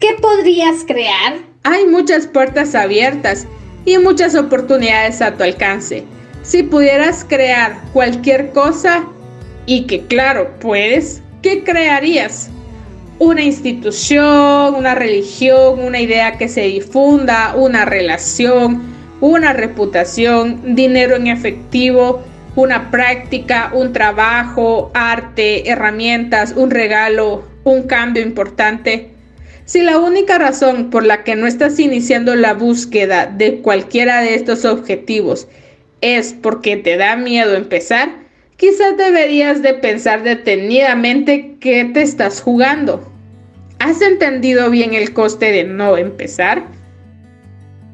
¿Qué podrías crear? Hay muchas puertas abiertas y muchas oportunidades a tu alcance. Si pudieras crear cualquier cosa y que claro, puedes, ¿qué crearías? Una institución, una religión, una idea que se difunda, una relación, una reputación, dinero en efectivo, una práctica, un trabajo, arte, herramientas, un regalo, un cambio importante. Si la única razón por la que no estás iniciando la búsqueda de cualquiera de estos objetivos es porque te da miedo empezar, quizás deberías de pensar detenidamente qué te estás jugando. ¿Has entendido bien el coste de no empezar?